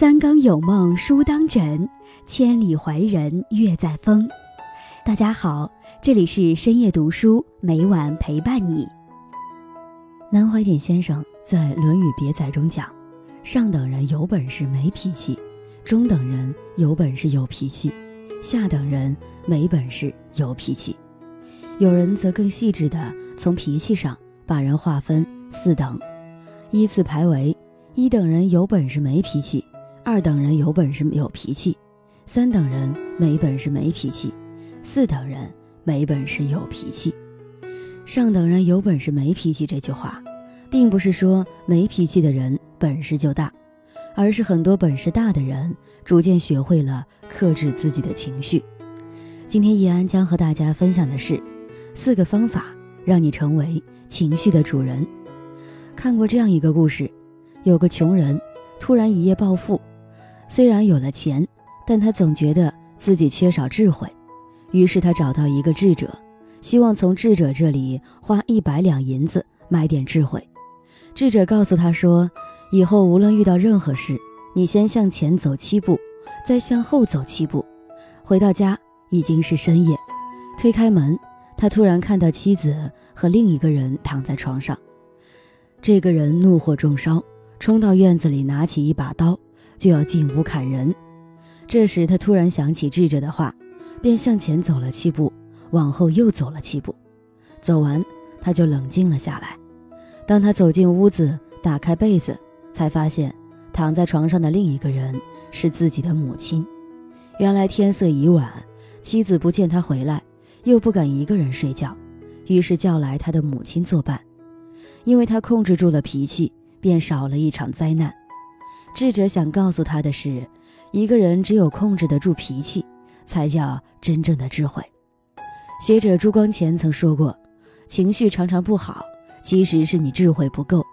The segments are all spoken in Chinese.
三更有梦书当枕，千里怀人月在风。大家好，这里是深夜读书，每晚陪伴你。南怀瑾先生在《论语别裁》中讲：上等人有本事没脾气，中等人有本事有脾气，下等人没本事有脾气。有人则更细致地从脾气上把人划分四等，依次排为：一等人有本事没脾气。二等人有本事有脾气，三等人没本事没脾气，四等人没本事有脾气。上等人有本事没脾气这句话，并不是说没脾气的人本事就大，而是很多本事大的人逐渐学会了克制自己的情绪。今天易安将和大家分享的是四个方法，让你成为情绪的主人。看过这样一个故事，有个穷人突然一夜暴富。虽然有了钱，但他总觉得自己缺少智慧，于是他找到一个智者，希望从智者这里花一百两银子买点智慧。智者告诉他说：“以后无论遇到任何事，你先向前走七步，再向后走七步。”回到家已经是深夜，推开门，他突然看到妻子和另一个人躺在床上。这个人怒火中烧，冲到院子里，拿起一把刀。就要进屋砍人，这时他突然想起智者的话，便向前走了七步，往后又走了七步。走完，他就冷静了下来。当他走进屋子，打开被子，才发现躺在床上的另一个人是自己的母亲。原来天色已晚，妻子不见他回来，又不敢一个人睡觉，于是叫来他的母亲作伴。因为他控制住了脾气，便少了一场灾难。智者想告诉他的是，一个人只有控制得住脾气，才叫真正的智慧。学者朱光潜曾说过，情绪常常不好，其实是你智慧不够。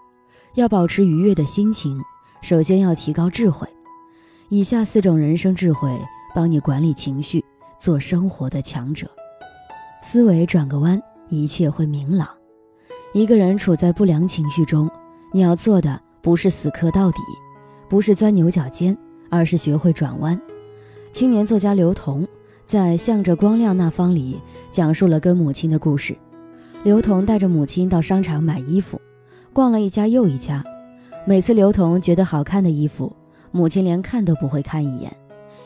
要保持愉悦的心情，首先要提高智慧。以下四种人生智慧，帮你管理情绪，做生活的强者。思维转个弯，一切会明朗。一个人处在不良情绪中，你要做的不是死磕到底。不是钻牛角尖，而是学会转弯。青年作家刘同在《向着光亮那方》里讲述了跟母亲的故事。刘同带着母亲到商场买衣服，逛了一家又一家。每次刘同觉得好看的衣服，母亲连看都不会看一眼，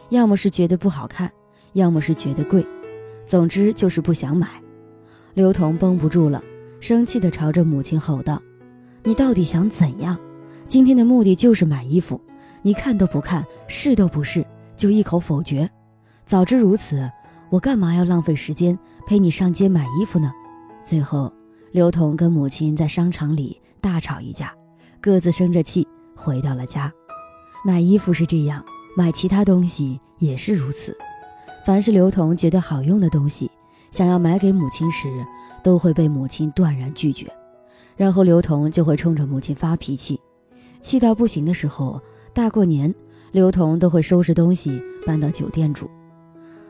要么是觉得不好看，要么是觉得贵，总之就是不想买。刘同绷不住了，生气地朝着母亲吼道：“你到底想怎样？”今天的目的就是买衣服，你看都不看，试都不试，就一口否决。早知如此，我干嘛要浪费时间陪你上街买衣服呢？最后，刘同跟母亲在商场里大吵一架，各自生着气回到了家。买衣服是这样，买其他东西也是如此。凡是刘同觉得好用的东西，想要买给母亲时，都会被母亲断然拒绝，然后刘同就会冲着母亲发脾气。气到不行的时候，大过年，刘同都会收拾东西搬到酒店住。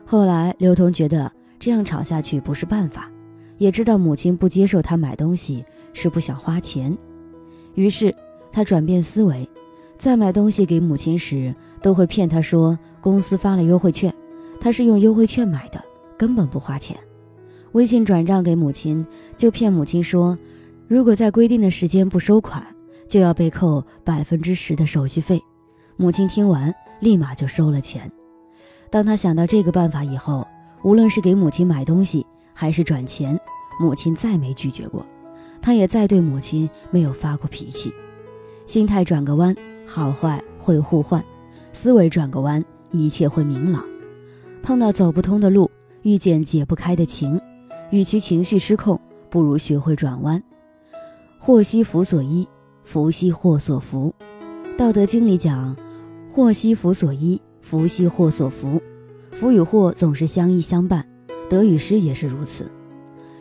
后来，刘同觉得这样吵下去不是办法，也知道母亲不接受他买东西是不想花钱，于是他转变思维，在买东西给母亲时，都会骗她说公司发了优惠券，他是用优惠券买的，根本不花钱。微信转账给母亲，就骗母亲说，如果在规定的时间不收款。就要被扣百分之十的手续费，母亲听完立马就收了钱。当他想到这个办法以后，无论是给母亲买东西还是转钱，母亲再没拒绝过，他也再对母亲没有发过脾气。心态转个弯，好坏会互换；思维转个弯，一切会明朗。碰到走不通的路，遇见解不开的情，与其情绪失控，不如学会转弯。祸兮福所依。福兮祸所伏，《道德经》里讲：“祸兮福所依，福兮祸所伏。”福与祸总是相依相伴，得与失也是如此。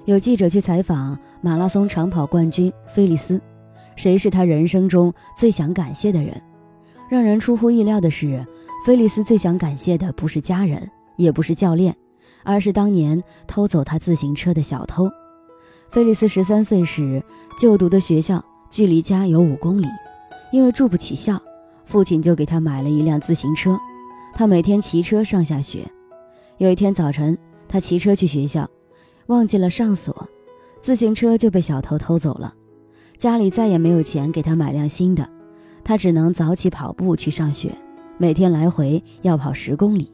有记者去采访马拉松长跑冠军菲利斯，谁是他人生中最想感谢的人？让人出乎意料的是，菲利斯最想感谢的不是家人，也不是教练，而是当年偷走他自行车的小偷。菲利斯十三岁时就读的学校。距离家有五公里，因为住不起校，父亲就给他买了一辆自行车，他每天骑车上下学。有一天早晨，他骑车去学校，忘记了上锁，自行车就被小偷偷走了。家里再也没有钱给他买辆新的，他只能早起跑步去上学，每天来回要跑十公里。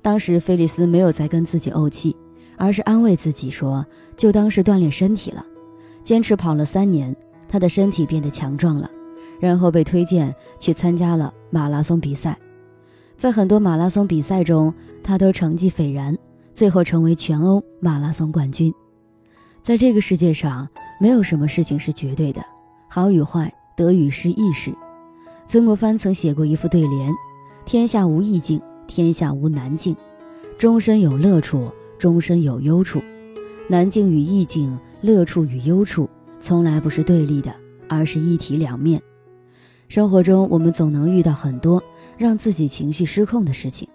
当时菲利斯没有再跟自己怄气，而是安慰自己说：“就当是锻炼身体了。”坚持跑了三年，他的身体变得强壮了，然后被推荐去参加了马拉松比赛。在很多马拉松比赛中，他都成绩斐然，最后成为全欧马拉松冠军。在这个世界上，没有什么事情是绝对的，好与坏，得与失亦是。曾国藩曾写过一副对联：“天下无易境，天下无难境，终身有乐处，终身有忧处。难境与易境，乐处与忧处，从来不是对立的，而是一体两面。生活中，我们总能遇到很多。”让自己情绪失控的事情，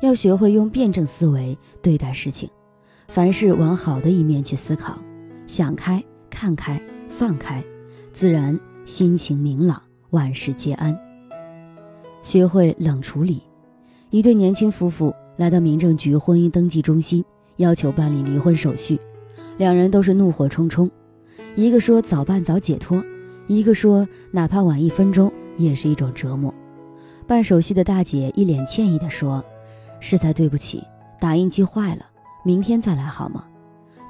要学会用辩证思维对待事情，凡事往好的一面去思考，想开、看开、放开，自然心情明朗，万事皆安。学会冷处理。一对年轻夫妇来到民政局婚姻登记中心，要求办理离婚手续，两人都是怒火冲冲，一个说早办早解脱，一个说哪怕晚一分钟也是一种折磨。办手续的大姐一脸歉意地说：“实在对不起，打印机坏了，明天再来好吗？”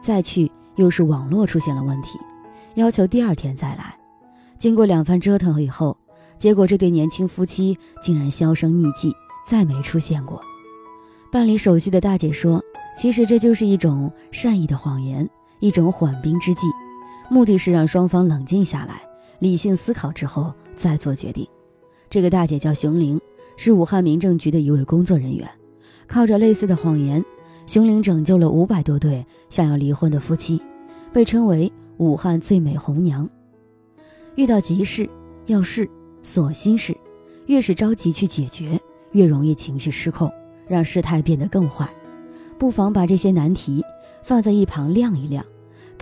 再去又是网络出现了问题，要求第二天再来。经过两番折腾以后，结果这对年轻夫妻竟然销声匿迹，再没出现过。办理手续的大姐说：“其实这就是一种善意的谎言，一种缓兵之计，目的是让双方冷静下来，理性思考之后再做决定。”这个大姐叫熊玲，是武汉民政局的一位工作人员。靠着类似的谎言，熊玲拯救了五百多对想要离婚的夫妻，被称为武汉最美红娘。遇到急事要事锁心事，越是着急去解决，越容易情绪失控，让事态变得更坏。不妨把这些难题放在一旁晾一晾，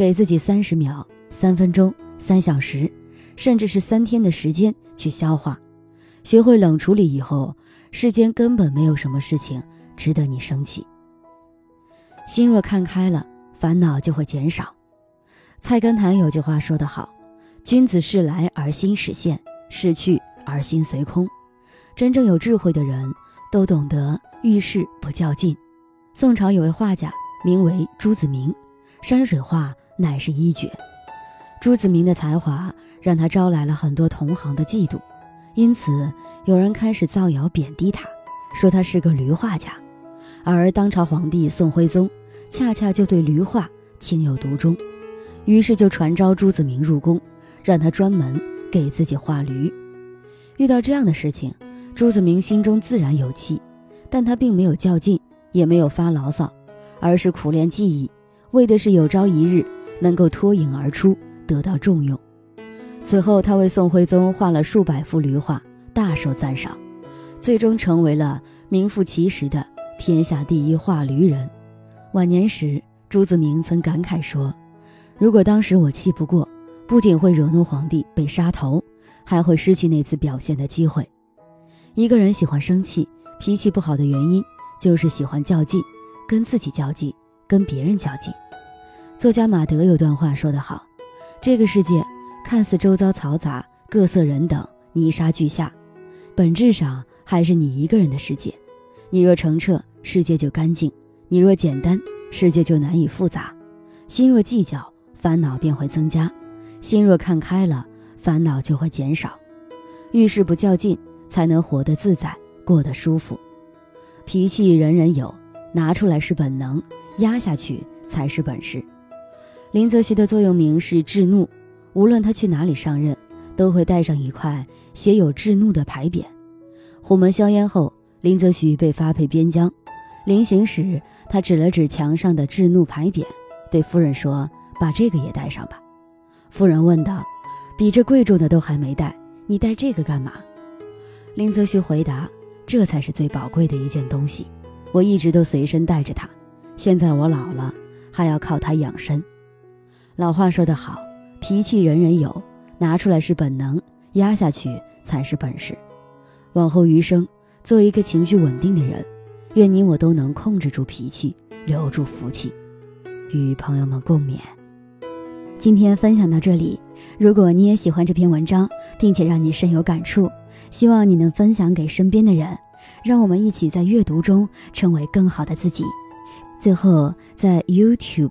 给自己三十秒、三分钟、三小时，甚至是三天的时间去消化。学会冷处理以后，世间根本没有什么事情值得你生气。心若看开了，烦恼就会减少。菜根谭有句话说得好：“君子事来而心始现，事去而心随空。”真正有智慧的人都懂得遇事不较劲。宋朝有位画家，名为朱子明，山水画乃是一绝。朱子明的才华让他招来了很多同行的嫉妒。因此，有人开始造谣贬低他，说他是个驴画家。而当朝皇帝宋徽宗恰恰就对驴画情有独钟，于是就传召朱子明入宫，让他专门给自己画驴。遇到这样的事情，朱子明心中自然有气，但他并没有较劲，也没有发牢骚，而是苦练技艺，为的是有朝一日能够脱颖而出，得到重用。此后，他为宋徽宗画了数百幅驴画，大受赞赏，最终成为了名副其实的天下第一画驴人。晚年时，朱子明曾感慨说：“如果当时我气不过，不仅会惹怒皇帝被杀头，还会失去那次表现的机会。”一个人喜欢生气、脾气不好的原因，就是喜欢较劲，跟自己较劲，跟别人较劲。作家马德有段话说得好：“这个世界。”看似周遭嘈杂、各色人等、泥沙俱下，本质上还是你一个人的世界。你若澄澈，世界就干净；你若简单，世界就难以复杂。心若计较，烦恼便会增加；心若看开了，烦恼就会减少。遇事不较劲，才能活得自在，过得舒服。脾气人人有，拿出来是本能，压下去才是本事。林则徐的座右铭是“制怒”。无论他去哪里上任，都会带上一块写有“制怒”的牌匾。虎门销烟后，林则徐被发配边疆，临行时，他指了指墙上的“制怒”牌匾，对夫人说：“把这个也带上吧。”夫人问道：“比这贵重的都还没带，你带这个干嘛？”林则徐回答：“这才是最宝贵的一件东西，我一直都随身带着它。现在我老了，还要靠它养生。”老话说得好。脾气人人有，拿出来是本能，压下去才是本事。往后余生，做一个情绪稳定的人。愿你我都能控制住脾气，留住福气。与朋友们共勉。今天分享到这里，如果你也喜欢这篇文章，并且让你深有感触，希望你能分享给身边的人，让我们一起在阅读中成为更好的自己。最后，在 YouTube